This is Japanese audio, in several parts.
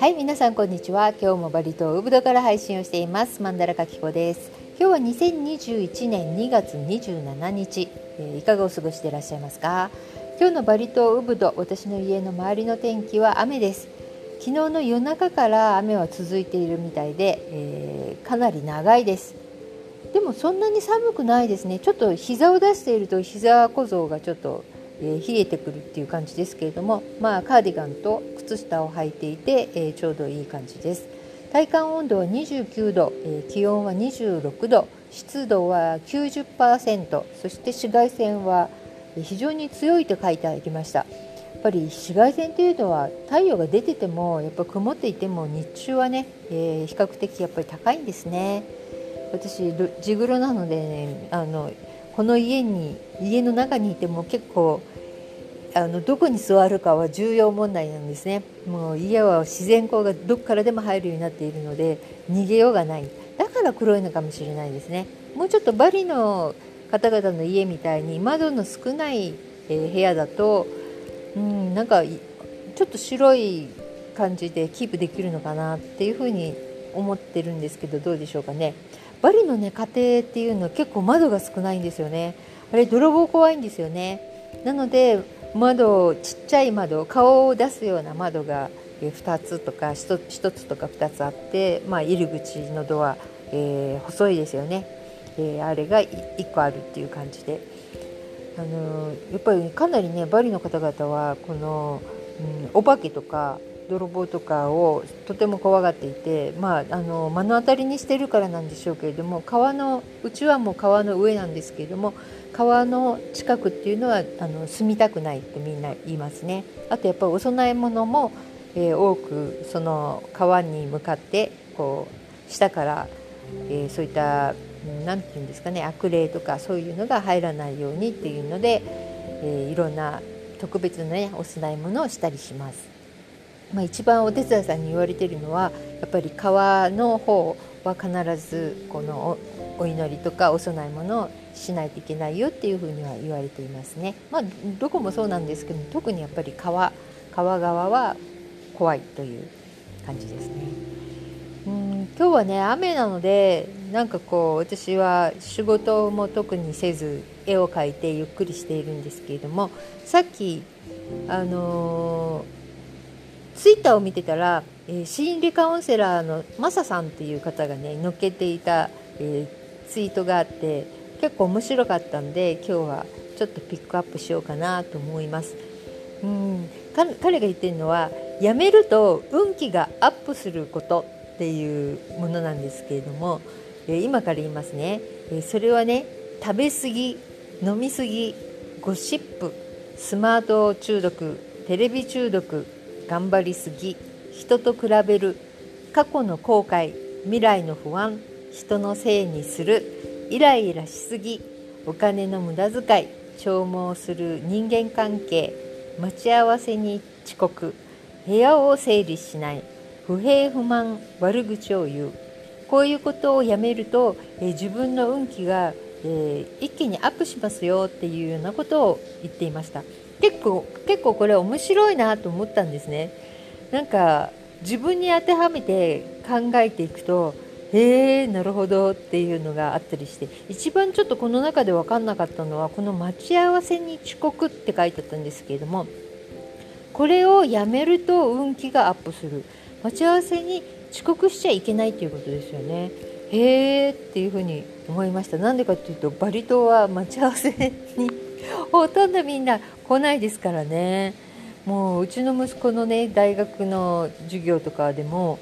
はい皆さんこんにちは。今日もバリ島ウブドから配信をしています。マンダラカキコです。今日は2021年2月27日、えー、いかがお過ごしでいらっしゃいますか？今日のバリ島ウブド私の家の周りの天気は雨です。昨日の夜中から雨は続いているみたいで、えー、かなり長いです。でもそんなに寒くないですね。ちょっと膝を出していると膝小僧がちょっとえー、冷えてくるっていう感じですけれども、まあ、カーディガンと靴下を履いていて、えー、ちょうどいい感じです。体感温度は29度、えー、気温は26度湿度は90%そして紫外線は非常に強いと書いてありました。やっぱり紫外線というのは太陽が出ててもやっぱ曇っていても日中はね、えー、比較的やっぱり高いんですね。私地黒なのでねあのこの家に家の中にいても結構あのどこに座るかは重要問題なんですね。もう家は自然光がどこからでも入るようになっているので逃げようがない。だから黒いのかもしれないですね。もうちょっとバリの方々の家みたいに窓の少ない、え部屋だとうんなんかちょっと白い感じでキープできるのかなっていうふうに思ってるんですけどどうでしょうかね。バリのね家庭っていうのは結構窓が少ないんですよね。あれ泥棒怖いんですよね。なので窓ちっちゃい窓顔を出すような窓が2つとか 1, 1つとか2つあって、まあ、入り口のドア、えー、細いですよね、えー、あれが1個あるっていう感じで、あのー、やっぱりかなりねバリの方々はこの、うん、お化けとか泥棒とかをとても怖がっていて、まあ、あの目の当たりにしてるからなんでしょうけれども川のうちはもう川の上なんですけれども川の近くっていうのはあの住みたくないってみんな言いますね。あとやっぱりお供え物も、えー、多くその川に向かってこう下から、えー、そういった何て言うんですかね悪霊とかそういうのが入らないようにっていうので、えー、いろんな特別な、ね、お供え物をしたりします。まあ、一番お手伝いさんに言われてるのはやっぱり川の方は必ずこのお祈りとかお供え物をしないといけないよっていうふうには言われていますね。まあ、どこもそうなんですけど特にやっぱり川川側は怖いという感じですね。うん今日はね雨なのでなんかこう私は仕事も特にせず絵を描いてゆっくりしているんですけれどもさっきあのー、ツイッターを見てたら、えー、心理カウンセラーのマサさんっていう方がね載っけていた、えー、ツイートがあって結構面白かったんで今日はちょっとピックアップしようかなと思います。うん彼が言ってるのはやめると運気がアップすることっていうものなんですけれども、え今から言いますね、えそれはね食べ過ぎ飲み過ぎゴシップスマート中毒テレビ中毒頑張りすぎ人と比べる過去の後悔未来の不安人のせいにするイライラしすぎお金の無駄遣い消耗する人間関係待ち合わせに遅刻部屋を整理しない不平不満悪口を言うこういうことをやめると、え自分の運気が、え、一気にアップしますよっていうようなことを言っていました。結構結構これ面白いなと思ったんですね。なんか自分に当てはめて考えていくとへえなるほどっていうのがあったりして一番ちょっとこの中で分かんなかったのはこの待ち合わせに遅刻って書いてあったんですけれどもこれをやめると運気がアップする。待ち合わせに遅刻しちゃいけないっていうことですよね。へえっていうふうに思いました。なんでかっていうとバリ島は待ち合わせに ほとんどみんな来ないですからね。もううちの息子のね大学の授業とかでも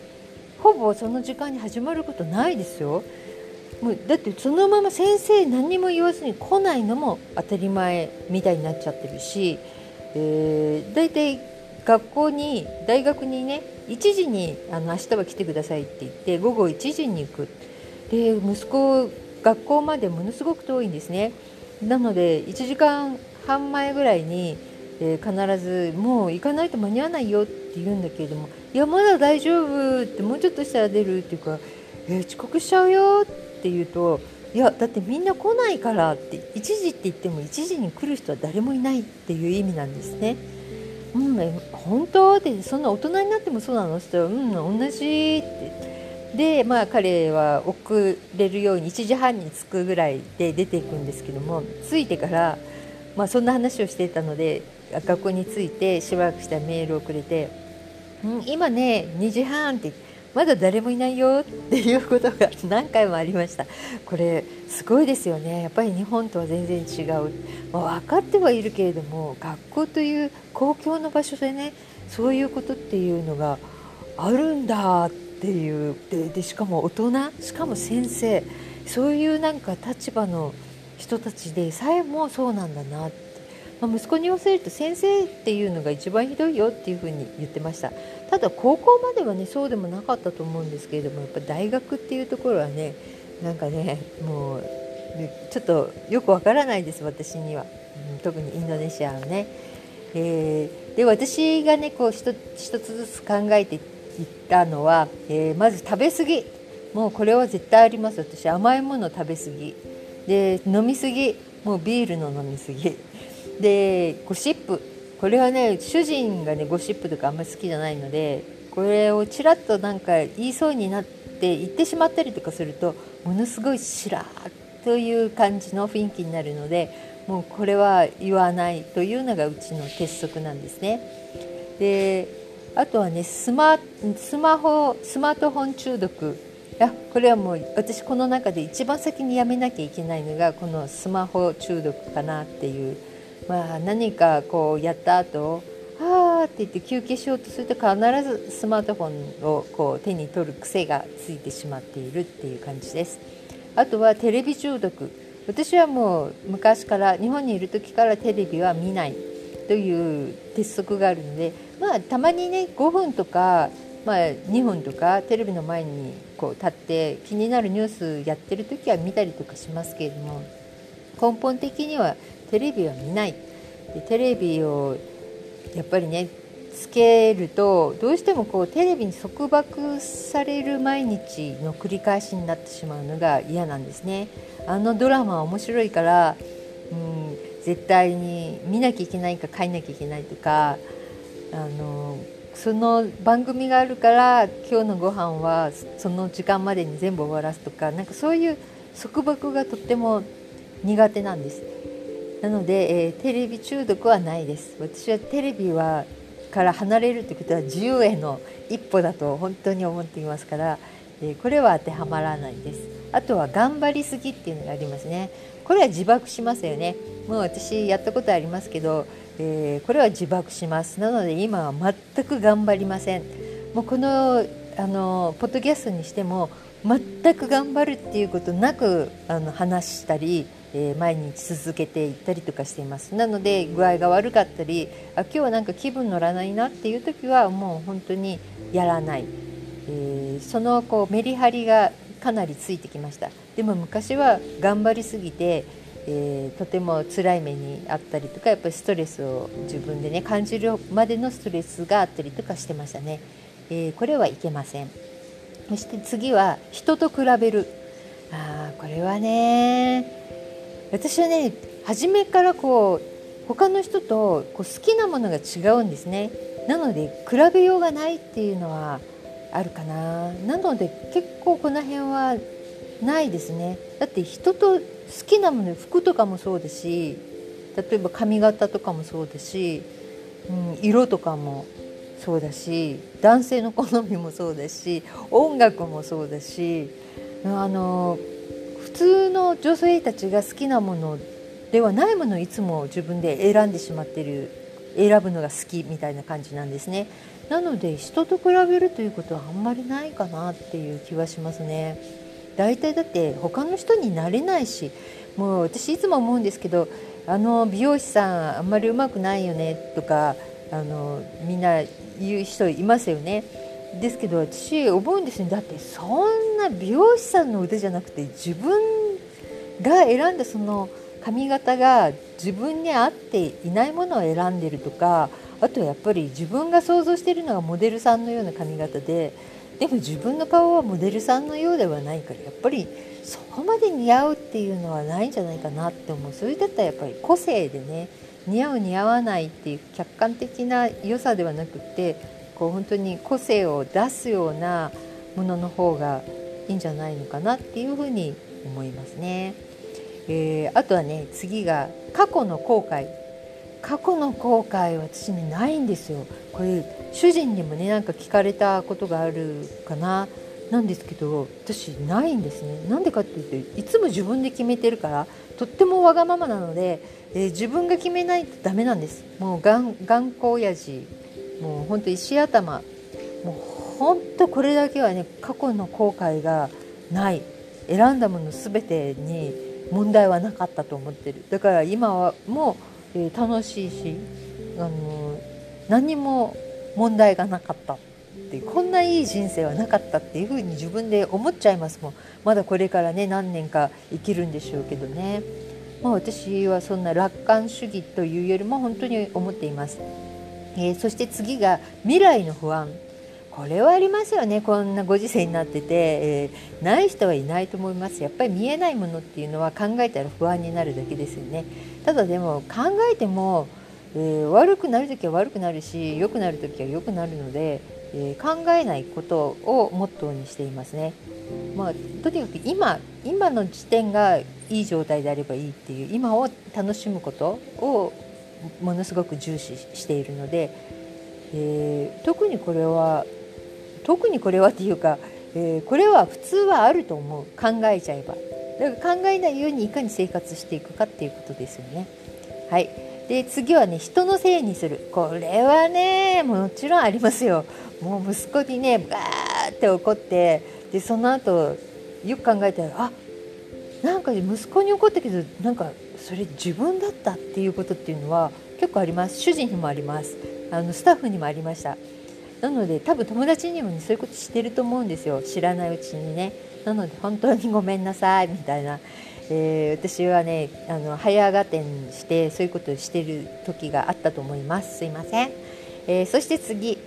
ほぼその時間に始まることないですよ。もうだってそのまま先生何にも言わずに来ないのも当たり前みたいになっちゃってるし、えー、大体学校に大学にね1時にあの明日は来てくださいって言って午後1時に行く。で息子学校までものすごく遠いんですね。なので1時間半前ぐらいに、えー、必ずもう行かないと間に合わないよって言うんだけれどもいやまだ大丈夫ってもうちょっとしたら出るっていうか、えー、遅刻しちゃうよって言うといやだってみんな来ないからって1時って言っても1時に来る人は誰もいないっていう意味なんですね。うん本当？ってそんな大人になってもそうなの?」って言ったら「うん同じ」ってでまあ彼は遅れるように1時半に着くぐらいで出ていくんですけども着いてからまあそんな話をしていたので学校に着いてしばらくしたらメールをくれて「うん今ね2時半」ってまだ誰もいないよっていうことが 何回もありました。これすごいですよね。やっぱり日本とは全然違う、まあ、分かってはいるけれども学校という公共の場所でねそういうことっていうのがあるんだってていうででしかも大人しかも先生そういうなんか立場の人たちでさえもそうなんだなって、まあ、息子に言わせると先生っていうのが一番ひどいよっていうふうに言ってました。ただ高校まではねそうでもなかったと思うんですけれどもやっぱ大学っていうところはねなんかねもうちょっとよくわからないです私には、うん、特にインドネシアはね。えー、で私がねこう一つずつ考えていったのは、えー、まず食べ過ぎ。もうこれは絶対あります。私甘いもの食べ過ぎ。で飲み過ぎ。もうビールの飲み過ぎ。でゴシップ。これはね主人がねゴシップとかあんまり好きじゃないのでこれをちらっとなんか言いそうになって言ってしまったりとかするとものすごいしらーという感じの雰囲気になるのでもうこれは言わないというのがうちの鉄則なんですね。であとはねスマスマホスマートフォン中毒。やこれはもう私この中で一番先にやめなきゃいけないのがこのスマホ中毒かなっていう。まあ、何かこうやった後あーって言って休憩しようとすると必ずスマートフォンをこう手に取る癖がついてしまっているっていう感じです。あとはテレビ中毒。私はもう昔から日本にいる時からテレビは見ないという鉄則があるのでまあたまにね5分とかまあ、2分とかテレビの前にこう立って気になるニュースやってる時は見たりとかしますけれども根本的にはテレビは見ないでテレビをやっぱりねつけるとどうしてもこうテレビに束縛される毎日の繰り返しになってしまうのが嫌なんですね。あのドラマは面白いから、うん、絶対に見なきゃいけないか帰んなきゃいけないとかあのその番組があるから今日のご飯はその時間までに全部終わらすとかなんかそういう束縛がとっても苦手なんです。なので、えー、テレビ中毒はないです。私はテレビはから離れるということは自由への一歩だと本当に思っていますから、えー、これは当てはまらないです。あとは頑張りすぎっていうのがありますね。これは自爆しますよね。もう私やったことありますけど、えー、これは自爆します。なので今は全く頑張りません。もうこのあのポッドキャストにしても全く頑張るっていうことなくあの話したりえー、毎日続けていったりとかしています。なので具合が悪かったりあ今日はなんか気分乗らないなっていう時はもう本当にやらない、えー、そのこうメリハリがかなりついてきました。でも昔は頑張りすぎて、えー、とても辛い目にあったりとかやっぱりストレスを自分でね感じるまでのストレスがあったりとかしてましたね、えこれはいけません。そして次は人と比べる。あこれはね私はね初めからこう他の人とこう好きなものが違うんですね。なので比べようがないっていうのはあるかな。なので結構この辺はないですね。だって人と好きなもの服とかもそうですし例えば髪型とかもそうだし、うん、色とかもそうだし男性の好みもそうだし音楽もそうだしあの普通の女性たちが好きなものではないものをいつも自分で選んでしまっている選ぶのが好きみたいな感じなんですね。なので人と比べるということはあんまりないかなっていう気はしますね。大体だって他の人になれないしもう私いつも思うんですけどあの美容師さんあんまりうまくないよねとかあのみんな言う人いますよね。ですけど私思うんですね。だってそんな美容師さんの腕じゃなくて自分が選んだその髪型が自分に合っていないものを選んでるとかあとやっぱり自分が想像しているのがモデルさんのような髪型ででも自分の顔はモデルさんのようではないからやっぱりそこまで似合うっていうのはないんじゃないかなって思うそれだったらやっぱり個性でね似合う似合わないっていう客観的な良さではなくてこう本当に個性を出すようなものの方がいいんじゃないのかなっていうふうに思いますね。えー、あとはね次が過去の後悔過去の後悔私ねないんですよ。これ主人にもねなんか聞かれたことがあるかななんですけど私ないんですね。なんでかっていうといつも自分で決めてるからとってもわがままなので、えー、自分が決めないとダメなんです。もう頑頑固親父もうほんと石頭もうほんとこれだけはね過去の後悔がない選んだもの全てに問題はなかったと思ってる。だから今はもう、えー、楽しいしあの何も問題がなかったっていうこんないい人生はなかったっていうふうに自分で思っちゃいますもん。まだこれからね何年か生きるんでしょうけどね、まあ、私はそんな楽観主義というよりも本当に思っています、えー、そして次が未来の不安。これはありますよね。こんなご時世になってて、えー、ない人はいないと思います。やっぱり見えないものっていうのは考えたら不安になるだけですよね。ただでも考えても、えー、悪くなる時は悪くなるし良くなる時は良くなるので、えー、考えないことをモットーにしていますね。まあ、とにかく今今の時点がいい状態であればいいっていう今を楽しむことをものすごく重視しているので、えー、特にこれは特にこれはっていうか、えー、これは普通はあると思う。考えちゃえば。だから考えないようにいかに生活していくかっていうことですよね。はい。で次はね人のせいにする。これはねもちろんありますよ。もう息子にねバーって怒ってでその後よく考えたらあなんか息子に怒ったけどなんかそれ自分だったっていうことっていうのは結構あります。主人にもあります。あのスタッフにもありました。なので多分友達にもねそういうことしてると思うんですよ。知らないうちにね。なので本当にごめんなさいみたいな、えー、私はねあの早がてんしてそういうことをしてる時があったと思います。すいません、えー、そして次、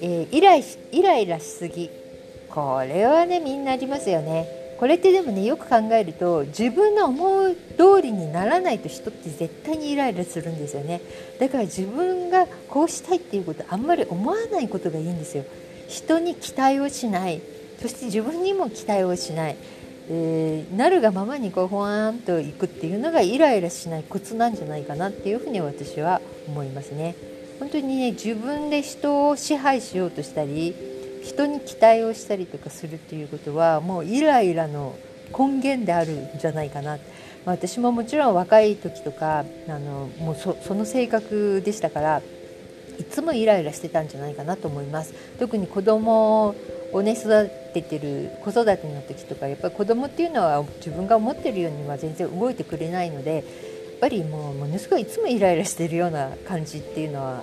えー、イライイライラしすぎ。これはねみんなありますよね。これってでもねよく考えると自分の思う通りにならないと人って絶対にイライラするんですよね。だから自分がこうしたいっていうことあんまり思わないことがいいんですよ。人に期待をしない。そして自分にも期待をしない、えー、なるがままにこうほわーんといくっていうのがイライラしないコツなんじゃないかなっていうふうに私は思いますね。本当にね自分で人を支配しようとしたり人に期待をしたりとかするっていうことはもうイライラの根源であるんじゃないかな、まあ、私ももちろん若い時とかあのもうその性格でしたからいつもイライラしてたんじゃないかなと思います。特に子供をね育ててる子育ての時とかやっぱり子供っていうのは自分が思ってるようには全然動いてくれないのでやっぱりもうものすごいいつもイライラしてるような感じっていうのは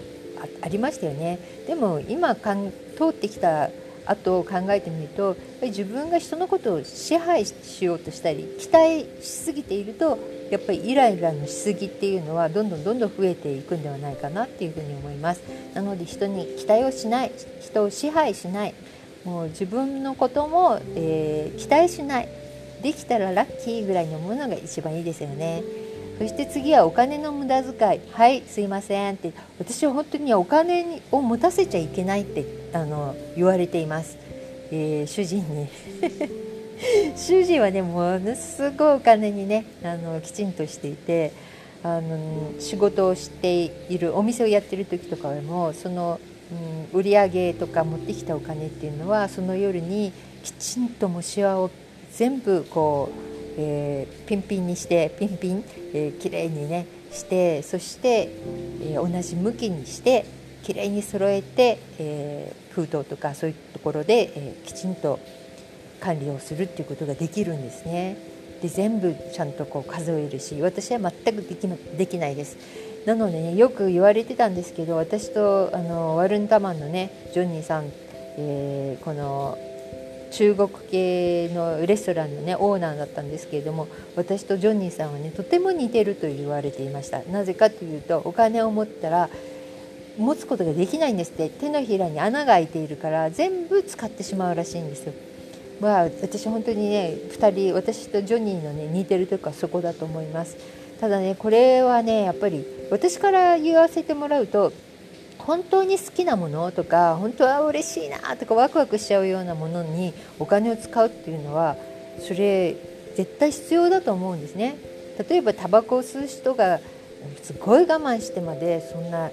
ありましたよね。でも今かん通ってきた後を考えてみると自分が人のことを支配しようとしたり期待しすぎているとやっぱりイライラのしすぎっていうのはどんどんどんどん増えていくんではないかなっていうふうに思います。なので人に期待をしない人を支配しない。もう自分のことも、えー、期待しない。できたらラッキーぐらいに思うのが一番いいですよね。そして次はお金の無駄遣い。はいすいませんって。私は本当にお金を持たせちゃいけないってあの言われています、えー、主人に。主人はねものすごいお金にねあのきちんとしていてあの仕事をしているお店をやってる時とかでもその、うん、売り上げとか持ってきたお金っていうのはその夜にきちんともしわを全部こうえー、ピンピンにしてピンピン、えー、きれいにねしてそして、えー、同じ向きにしてきれいに揃えて、えー、封筒とかそういうところで、えー、きちんと管理をするっていうことができるんですね。で全部ちゃんとこう数えるし私は全くできできないです。なのでねよく言われてたんですけど私とあのワルンタマンのねジョニーさん、えー、この中国系のレストランのねオーナーだったんですけれども私とジョニーさんはねとても似てると言われていました。なぜかというとお金を持ったら持つことができないんですって。手のひらに穴が開いているから全部使ってしまうらしいんですよ。まあ、私本当にね2人私とジョニーのね似てるとこはそこだと思います。ただねこれはねやっぱり私から言わせてもらうと本当に好きなものとか本当は嬉しいなとかワクワクしちゃうようなものにお金を使うっていうのはそれ絶対必要だと思うんですね。例えばタバコを吸う人がすごい我慢してまでそんな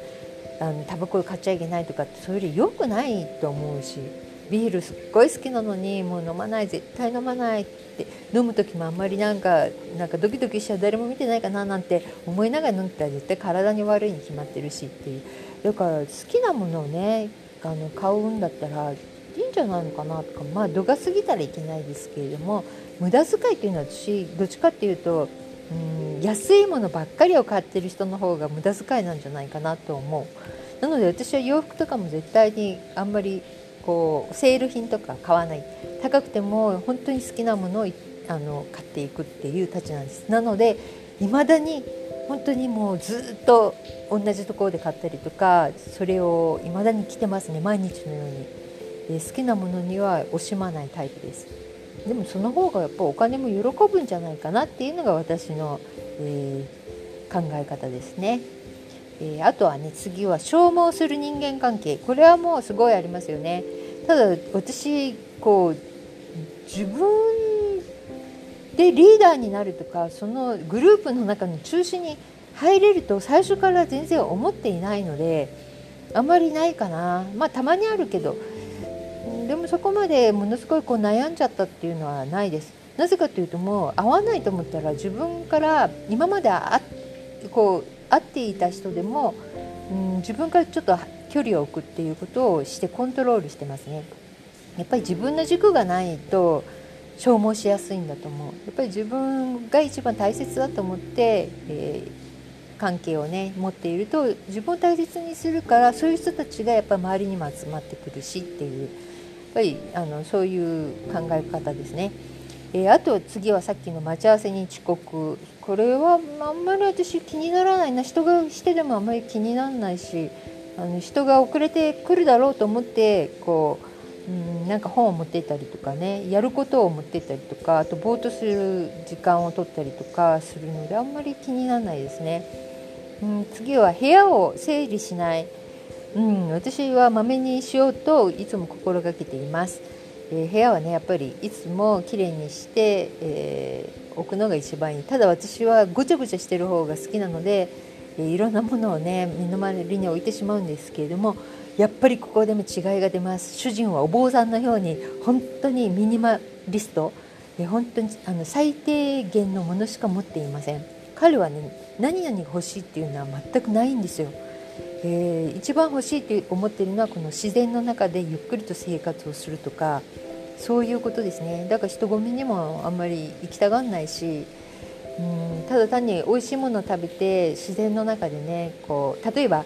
あのタバコを買っちゃいけないとかってそれより良くないと思うしビールすっごい好きなのにもう飲まない絶対飲まないって飲む時もあんまりなんかなんかドキドキしちゃう誰も見てないかななんて思いながら飲んでたら絶対体に悪いに決まってるしっていうだから好きなものをねあの買うんだったらいいんじゃないのかなとかまあ度が過ぎたらいけないですけれども無駄遣いっていうのは私どっちかっていうとうん安いものばっかりを買ってる人の方が無駄遣いなんじゃないかなと思う。なので私は洋服とかも絶対にあんまりこうセール品とか買わない。高くても本当に好きなものをあの買っていくっていうたちなんです。なので未だに本当にもうずっと同じところで買ったりとかそれを未だに着てますね。毎日のように。で好きなものには惜しまないタイプです。でもその方がやっぱお金も喜ぶんじゃないかなっていうのが私の、えー、考え方ですね、えー、あとはね次は消耗する人間関係。これはもうすごいありますよね。ただ私こう自分でリーダーになるとかそのグループの中の中心に入れると最初から全然思っていないのであんまりないかな。まあたまにあるけど。でもそこまでものすごいこう悩んじゃったっていうのはないです。なぜかというともう合わないと思ったら自分から今まであこう会っていた人でも、うん、自分からちょっと距離を置くっていうことをしてコントロールしてますね。やっぱり自分の軸がないと消耗しやすいんだと思う。やっぱり自分が一番大切だと思って、えー、関係をね持っていると自分を大切にするからそういう人たちがやっぱり周りにも集まってくるしっていう。やっぱりあのそういう考え方ですね。えー、あと次はさっきの待ち合わせに遅刻。これはあんまり私気にならないな。人がしてでもあんまり気にならないしあの人が遅れてくるだろうと思ってこううん、なんか本を持ってったりとかねやることを持ってったりとかあとぼーっとする時間を取ったりとかするのであんまり気にならないですね、うん、次は部屋を整理しない、うん、私はまめにしようといつも心がけています、えー、部屋はねやっぱりいつもきれいにして、えー、置くのが一番いい。ただ私はごちゃごちゃしてる方が好きなので、えー、いろんなものをね身の回りに置いてしまうんですけれどもやっぱりここでも違いが出ます。主人はお坊さんのように本当にミニマリスト。本当にあの最低限のものしか持っていません。彼はね何々欲しいっていうのは全くないんですよ、えー、一番欲しいって思ってるのはこの自然の中でゆっくりと生活をするとかそういうことですね。だから人混みにもあんまり行きたがんないしうんただ単に美味しいものを食べて自然の中でねこう例えば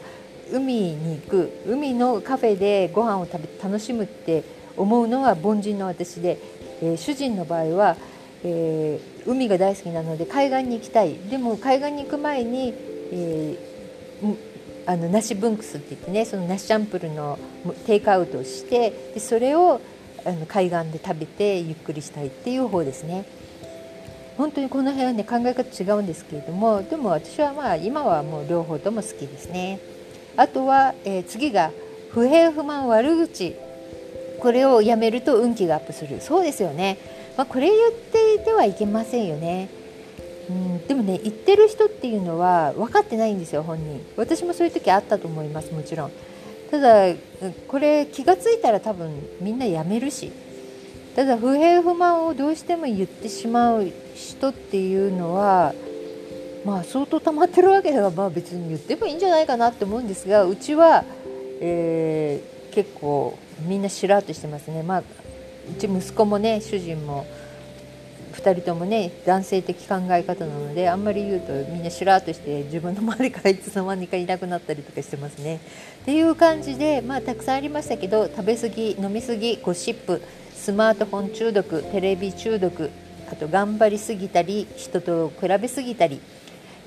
海に行く海のカフェでご飯を食べ楽しむって思うのは凡人の私で、えー、主人の場合は、えー、海が大好きなので海岸に行きたいでも海岸に行く前に、えー、あのナシブンクスって言ってねそのナシチャンプルのテイクアウトをしてでそれをあの海岸で食べてゆっくりしたいっていう方ですね。本当にこの辺はね考え方違うんですけれどもでも私はまあ今はもう両方とも好きですね。あとは、えー、次が不平不満悪口。これをやめると運気がアップする。そうですよね、まあ、これ言っていてはいけませんよね。うんでもね言ってる人っていうのは分かってないんですよ本人。私もそういう時あったと思いますもちろん。ただこれ気が付いたら多分みんなやめるし。ただ不平不満をどうしても言ってしまう人っていうのはまあ相当溜まってるわけではまあ別に言ってもいいんじゃないかなって思うんですがうちは、えー、結構みんなしらっとしてますねまあうち息子もね主人も2人ともね男性的考え方なのであんまり言うとみんなしらっとして自分の周りからいつの間にかいなくなったりとかしてますね。っていう感じでまあたくさんありましたけど食べ過ぎ飲み過ぎゴシップスマートフォン中毒テレビ中毒あと頑張りすぎたり人と比べすぎたり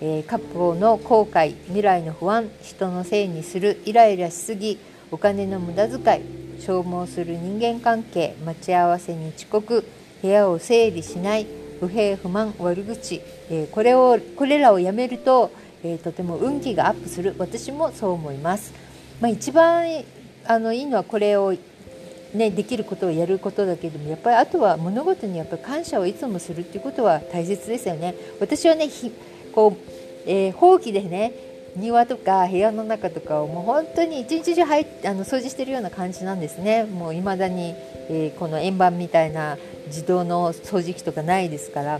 えー、過去の後悔未来の不安人のせいにするイライラしすぎお金の無駄遣い消耗する人間関係待ち合わせに遅刻部屋を整理しない不平不満悪口、えー、これをこれらをやめると、えー、とても運気がアップする私もそう思います。まあ、一番あのいいのはこれをね、できることをやることだけどもやっぱりあとは物事にやっぱ感謝をいつもするっていうことは大切ですよね。私はねこう、えー、ほうきでね庭とか部屋の中とかをもう本当に一日中入あの掃除してるような感じなんですね。もう未だに、えー、この円盤みたいな自動の掃除機とかないですから。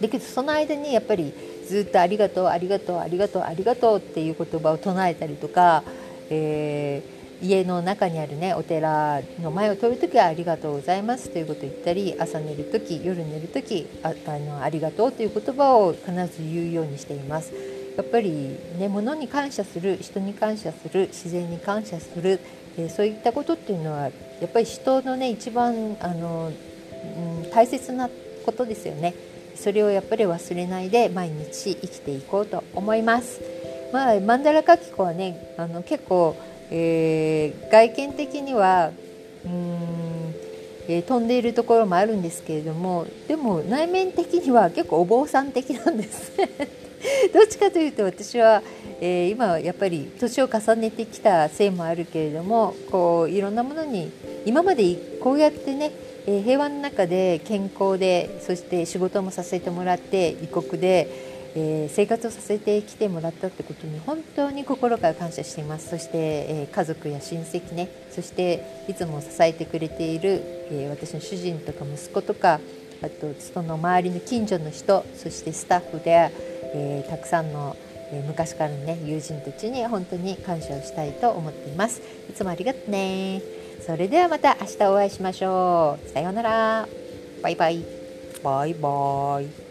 だけどその間にやっぱりずっと「ありがとうありがとうありがとうありがとう」っていう言葉を唱えたりとか、えー家の中にあるねお寺の前を通る時は「ありがとうございます」ということを言ったり朝寝る時夜寝る時ああのありがとうという言葉を必ず言うようにしています。やっぱりね物に感謝する人に感謝する自然に感謝する、え、そういったことっていうのはやっぱり人のね一番あの、うん、大切なことですよね。それをやっぱり忘れないで毎日生きていこうと思います。まあ、マンダラカキコはねあの結構えー、外見的にはうん、えー、飛んでいるところもあるんですけれどもでも内面的には結構お坊さん的なんですね。どっちかというと私は、えー、今やっぱり年を重ねてきたせいもあるけれどもこういろんなものに今までこうやってね、え、平和の中で健康でそして仕事もさせてもらって異国でえー、生活をさせてきてもらったってことに本当に心から感謝しています。そして、えー、家族や親戚ね。そしていつも支えてくれている、えー、私の主人とか息子とかあとその周りの近所の人そしてスタッフで、えたくさんの、え昔からのね友人たちに本当に感謝をしたいと思っています。いつもありがとね。それではまた明日お会いしましょう。さようなら。バイバイ。バイバイ。